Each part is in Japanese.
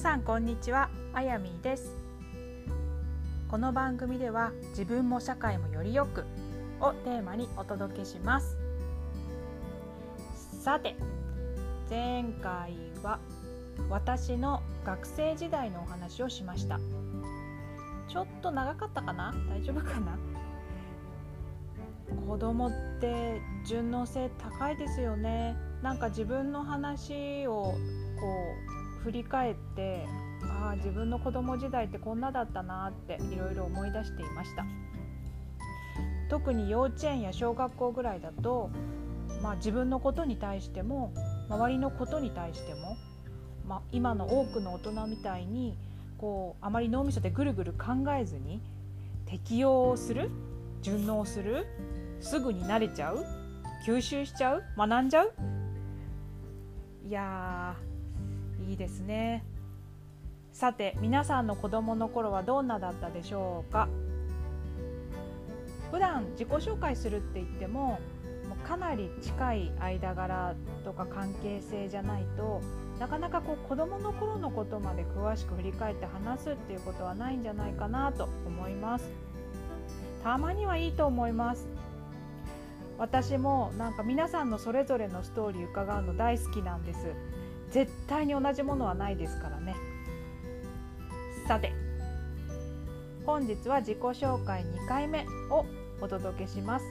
さんこんにちは。あやみです。この番組では自分も社会もよりよくをテーマにお届けします。さて前回は私の学生時代のお話をしました。ちょっと長かったかな？大丈夫かな？子供って順応性高いですよね。なんか自分の話をこう振り返ってああ自分の子供時代ってこんなだったなっていろいろ思い出していました。特に幼稚園や小学校ぐらいだと、まあ、自分のことに対しても周りのことに対しても、まあ、今の多くの大人みたいにこうあまり脳みそでぐるぐる考えずに適応する順応するすぐに慣れちゃう吸収しちゃう学んじゃう。いやいいですね。さて皆さんの子供の頃はどんなだったでしょうか？普段自己紹介するって言ってももうかなり近い間柄とか関係性じゃないとなかなかこう子供の頃のことまで詳しく振り返って話すっていうことはないんじゃないかなと思います。たまにはいいと思います。私もなんか皆さんのそれぞれのストーリー伺うの大好きなんです。絶対に同じものはないですからね。さて本日は自己紹介2回目をお届けします。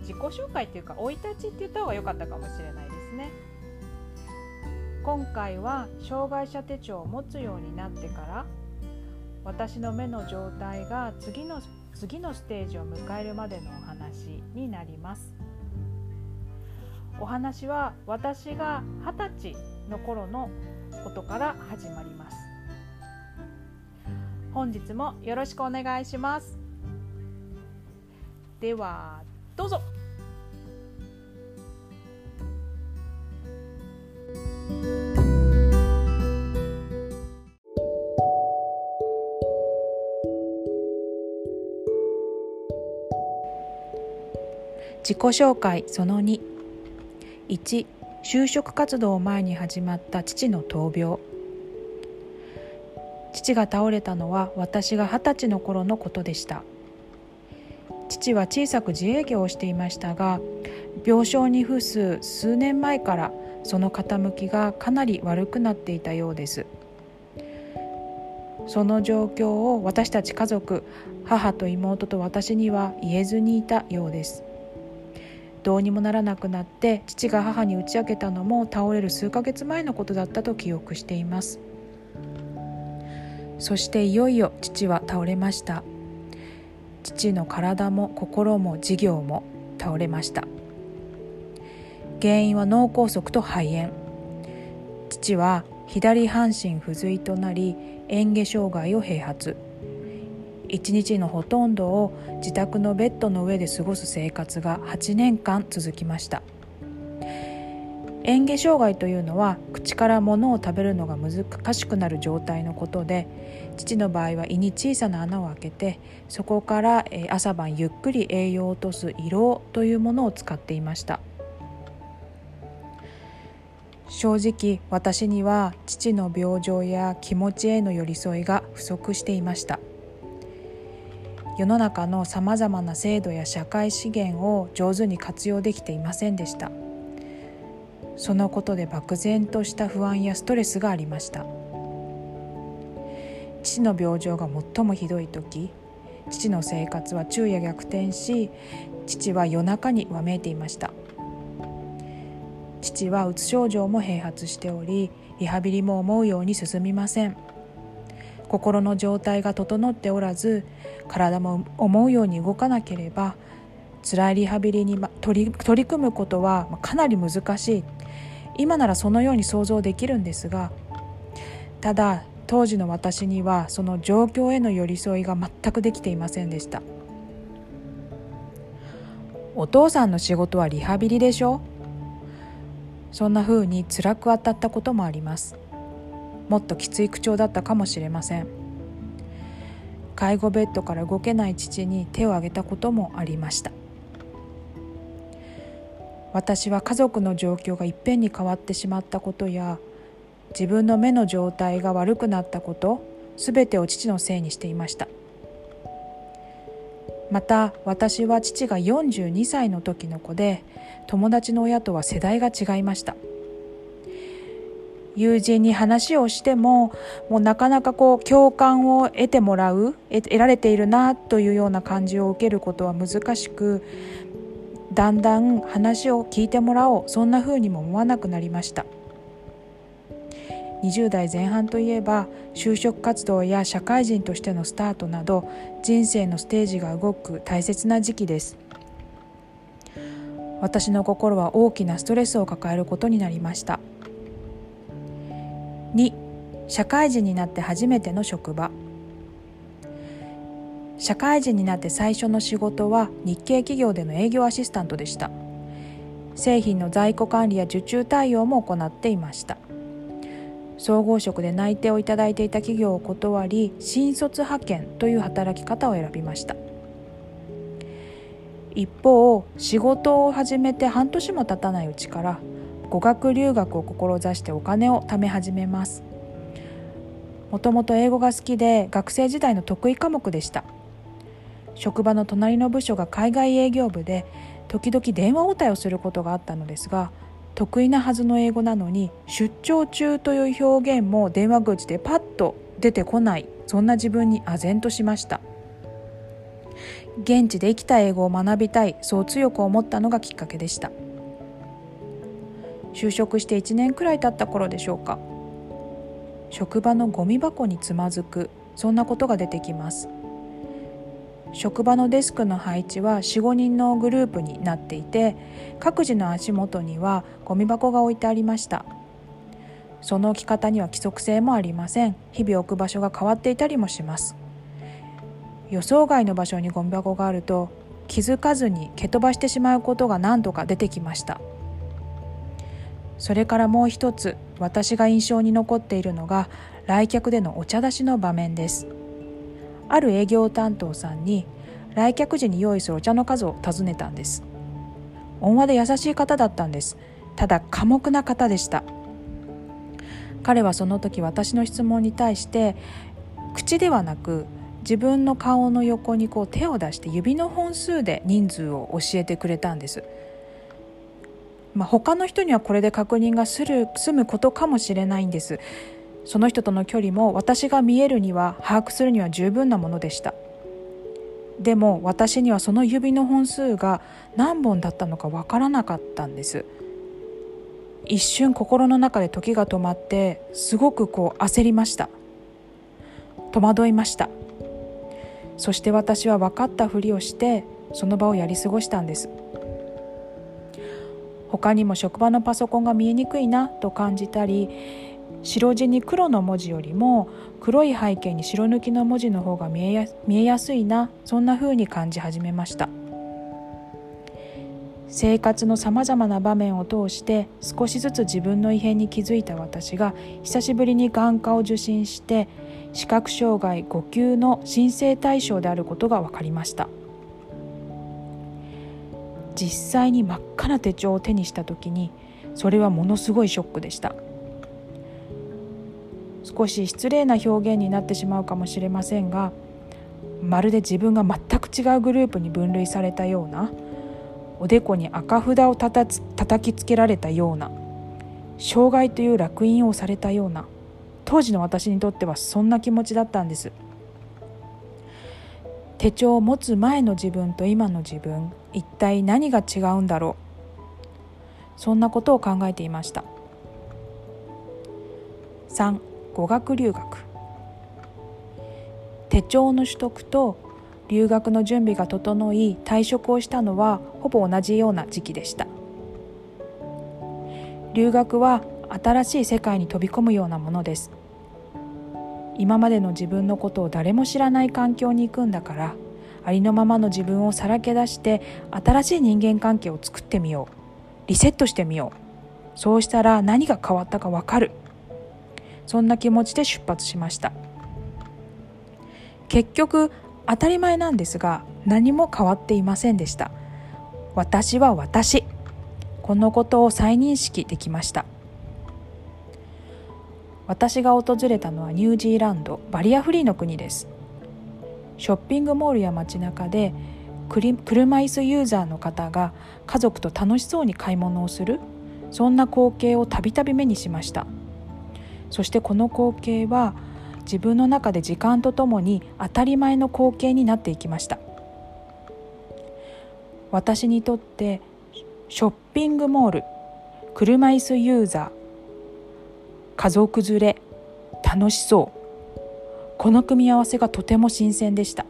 自己紹介っていうか生い立ちって言った方が良かったかもしれないですね。今回は障害者手帳を持つようになってから私の目の状態が次の次のステージを迎えるまでのお話になります。お話は私が二十歳の頃のことから始まります。本日もよろしくお願いします。ではどうぞ。自己紹介その2 1就職活動を前に始まった父の闘病。父が倒れたのは私が二十歳の頃のことでした。父は小さく自営業をしていましたが病床に伏す数年前からその傾きがかなり悪くなっていたようです。その状況を私たち家族母と妹と私には言えずにいたようです。どうにもならなくなって父が母に打ち明けたのも倒れる数ヶ月前のことだったと記憶しています。そしていよいよ父は倒れました。父の体も心も事業も倒れました。原因は脳梗塞と肺炎。父は左半身不随となり嚥下障害を併発。一日のほとんどを自宅のベッドの上で過ごす生活が8年間続きました。嚥下障害というのは口から物を食べるのが難しくなる状態のことで父の場合は胃に小さな穴を開けてそこから朝晩ゆっくり栄養を落とす胃ろうというものを使っていました。正直私には父の病状や気持ちへの寄り添いが不足していました。世の中のさまざまな制度や社会資源を上手に活用できていませんでした。そのことで漠然とした不安やストレスがありました。父の病状が最もひどい時父の生活は昼夜逆転し父は夜中にわめいていました。父はうつ症状も併発しておりリハビリも思うように進みません。心の状態が整っておらず体も思うように動かなければ辛いリハビリに取り取り組むことはかなり難しい。今ならそのように想像できるんですがただ当時の私にはその状況への寄り添いが全くできていませんでした。お父さんの仕事はリハビリでしょ？そんな風に辛く当たったこともあります。もっときつい口調だったかもしれません。介護ベッドから動けない父に手を挙げたこともありました。私は家族の状況がいっぺんに変わってしまったことや自分の目の状態が悪くなったこと全てを父のせいにしていました。また私は父が42歳の時の子で友達の親とは世代が違いました。友人に話をしてももうなかなかこう共感を得てもらう得られているなというような感じを受けることは難しくだんだん話を聞いてもらおうそんな風にも思わなくなりました。20代前半といえば就職活動や社会人としてのスタートなど人生のステージが動く大切な時期です。私の心は大きなストレスを抱えることになりました。2社会人になって初めての職場。社会人になって最初の仕事は日系企業での営業アシスタントでした。製品の在庫管理や受注対応も行っていました。総合職で内定をいただいていた企業を断り新卒派遣という働き方を選びました。一方仕事を始めて半年も経たないうちから語学留学を志してお金を貯め始めます。もともと英語が好きで学生時代の得意科目でした。職場の隣の部署が海外営業部で時々電話応対をすることがあったのですが得意なはずの英語なのに出張中という表現も電話口でパッと出てこないそんな自分に唖然としました。現地で生きた英語を学びたいそう強く思ったのがきっかけでした。就職して1年くらい経った頃でしょうか。職場のゴミ箱につまずくそんなことが出てきます。職場のデスクの配置は45人のグループになっていて各自の足元にはゴミ箱が置いてありました。その置き方には規則性もありません。日々置く場所が変わっていたりもします。予想外の場所にゴミ箱があると気づかずに蹴飛ばしてしまうことが何度か出てきました。それからもう一つ私が印象に残っているのが来客でのお茶出しの場面です。ある営業担当さんに来客時に用意するお茶の数を尋ねたんです。温和で優しい方だったんです。ただ寡黙な方でした。彼はその時私の質問に対して口ではなく自分の顔の横にこう手を出して指の本数で人数を教えてくれたんです。まあ、他の人にはこれで確認がする済むことかもしれないんです。その人との距離も私が見えるには把握するには十分なものでした。でも私にはその指の本数が何本だったのかわからなかったんです。一瞬心の中で時が止まってすごくこう焦りました。戸惑いました。そして私は分かったふりをしてその場をやり過ごしたんです。他にも職場のパソコンが見えにくいなと感じたり白地に黒の文字よりも黒い背景に白抜きの文字の方が見えや見えやすいなそんな風に感じ始めました。生活のさまざまな場面を通して少しずつ自分の異変に気づいた私が久しぶりに眼科を受診して視覚障害5級の申請対象であることが分かりました。実際に真っ赤な手帳を手にした時にそれはものすごいショックでした少し失礼な表現になってしまうかもしれませんがまるで自分が全く違うグループに分類されたようなおでこに赤札をたた叩きつけられたような障害という烙印をされたような当時の私にとってはそんな気持ちだったんです。手帳を持つ前の自分と今の自分一体何が違うんだろう？そんなことを考えていました。3語学留学。手帳の取得と留学の準備が整い退職をしたのはほぼ同じような時期でした。留学は新しい世界に飛び込むようなものです。今までの自分のことを誰も知らない環境に行くんだからありのままの自分をさらけ出して新しい人間関係を作ってみよう。リセットしてみよう。そうしたら何が変わったか分かる。そんな気持ちで出発しました。結局当たり前なんですが何も変わっていませんでした。私は私。このことを再認識できました。私が訪れたのはニュージーランドバリアフリーの国です。ショッピングモールや街中で車椅子ユーザーの方が家族と楽しそうに買い物をするそんな光景をたびたび目にしました。そしてこの光景は自分の中で時間とともに当たり前の光景になっていきました。私にとってショッピングモール車椅子ユーザー家族連れ楽しそう。この組み合わせがとても新鮮でした。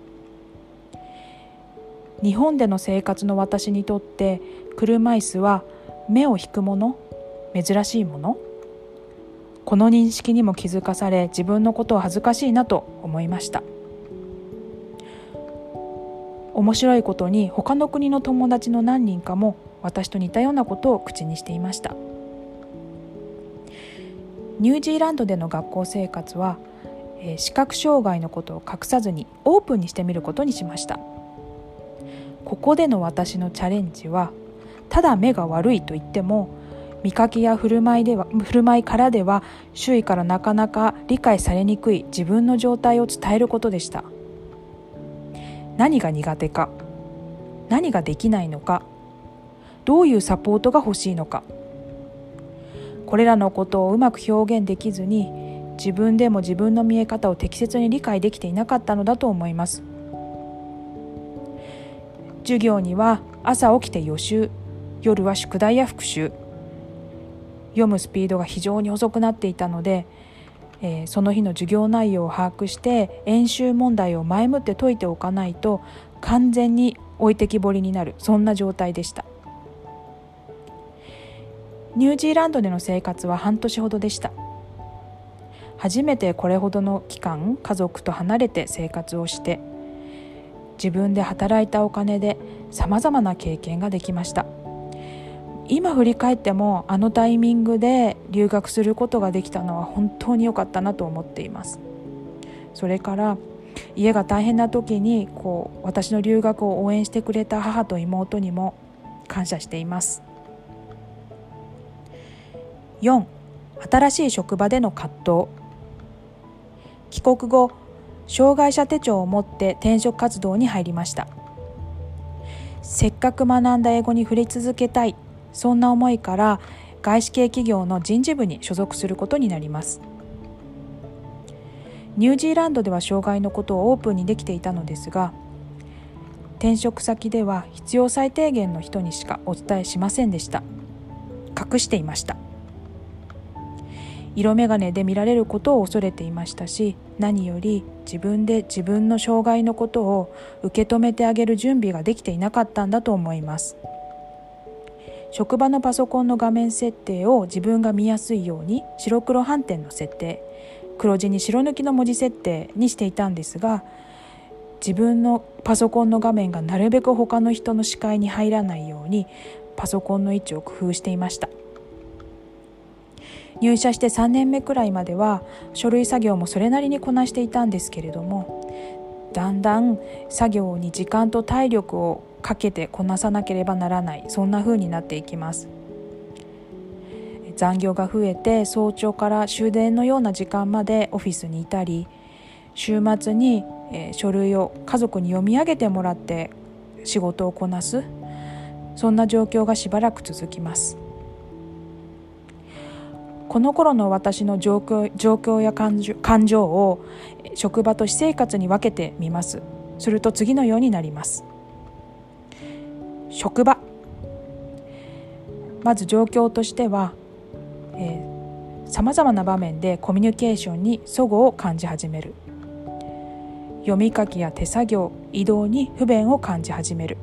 日本での生活の私にとって車椅子は目を引くもの珍しいもの？この認識にも気づかされ自分のことを恥ずかしいなと思いました。面白いことに他の国の友達の何人かも私と似たようなことを口にしていました。ニュージーランドでの学校生活は、え視覚障害のことを隠さずにオープンにしてみることにしました。ここでの私のチャレンジはただ目が悪いと言っても見かけや振る舞いでは振る舞いからでは周囲からなかなか理解されにくい自分の状態を伝えることでした。何が苦手か何ができないのかどういうサポートが欲しいのかこれらのことをうまく表現できずに自分でも自分の見え方を適切に理解できていなかったのだと思います。授業には朝起きて予習夜は宿題や復習。読むスピードが非常に遅くなっていたので、えー、その日の授業内容を把握して演習問題を前もって解いておかないと完全に置いてきぼりになる。そんな状態でした。ニュージーランドでの生活は半年ほどでした。初めてこれほどの期間家族と離れて生活をして自分で働いたお金でさまざまな経験ができました。今振り返ってもあのタイミングで留学することができたのは本当に良かったなと思っています。それから家が大変な時にこう私の留学を応援してくれた母と妹にも感謝しています。4新しい職場での葛藤。帰国後障害者手帳を持って転職活動に入りました。せっかく学んだ英語に触れ続けたいそんな思いから外資系企業の人事部に所属することになります。ニュージーランドでは障害のことをオープンにできていたのですが転職先では必要最低限の人にしかお伝えしませんでした。隠していました。色眼鏡で見られることを恐れていましたし何より自分で自分の障害のことを受け止めてあげる準備ができていなかったんだと思います。職場のパソコンの画面設定を自分が見やすいように白黒斑点の設定黒字に白抜きの文字設定にしていたんですが自分のパソコンの画面がなるべく他の人の視界に入らないようにパソコンの位置を工夫していました。入社して3年目くらいまでは書類作業もそれなりにこなしていたんですけれどもだんだん作業に時間と体力をかけてこなさなければならないそんな風になっていきます。残業が増えて早朝から終電のような時間までオフィスにいたり週末に、書類を家族に読み上げてもらって仕事をこなすそんな状況がしばらく続きます。この頃の私の状況状況や感情感情を職場と私生活に分けてみます。すると次のようになります。職場。まず状況としてはさまざまな場面でコミュニケーションに齟齬を感じ始める。読み書きや手作業移動に不便を感じ始める。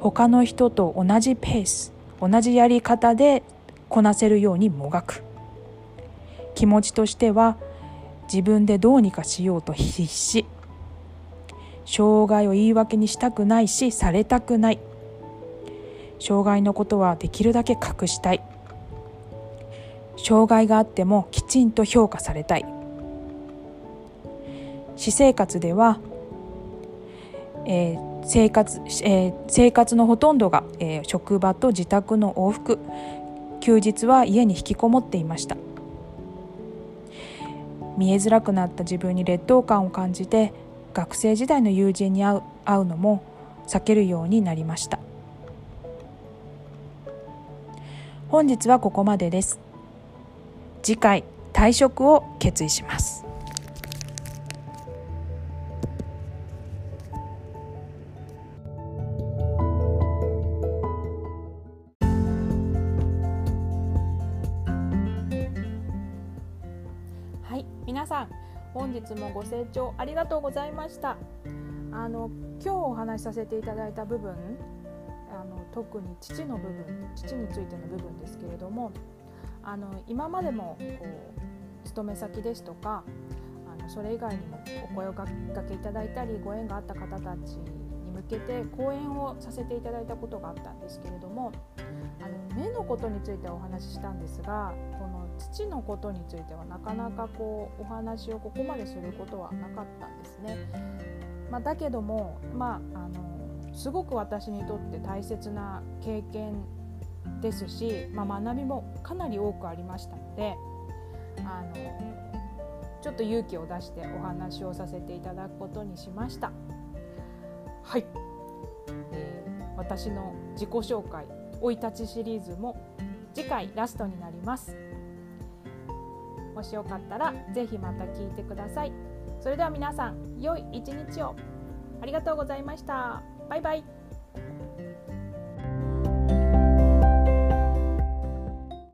他の人と同じペース同じやり方でこなせるようにもがく。気持ちとしては自分でどうにかしようと必死。障害を言い訳にしたくないしされたくない。障害のことはできるだけ隠したい。障害があってもきちんと評価されたい。私生活では、えー、生活えー、生活のほとんどが、えー、職場と自宅の往復休日は家に引きこもっていました。見えづらくなった自分に劣等感を感じて学生時代の友人に会う会うのも避けるようになりました。本日はここまでです。次回退職を決意します。もご清聴ありがとうございました。あの今日お話しさせていただいた部分あの特に父の部分父についての部分ですけれどもあの今までもこう勤め先ですとかあのそれ以外にもお声をかけいただいたりご縁があった方たちに向けて講演をさせていただいたことがあったんですけれどもあの目のことについてお話ししたんですがこの父のことについてはなかなかこうお話をここまですることはなかったんですね。まあ、だけども、まあ、あのすごく私にとって大切な経験ですし、まあ、学びもかなり多くありましたのであのちょっと勇気を出してお話をさせていただくことにしました。はい、えー、私の自己紹介生い立ちシリーズも次回ラストになりますもしよかったらぜひまた聞いてください。それでは皆さん良い一日を。ありがとうございました。バイバイ。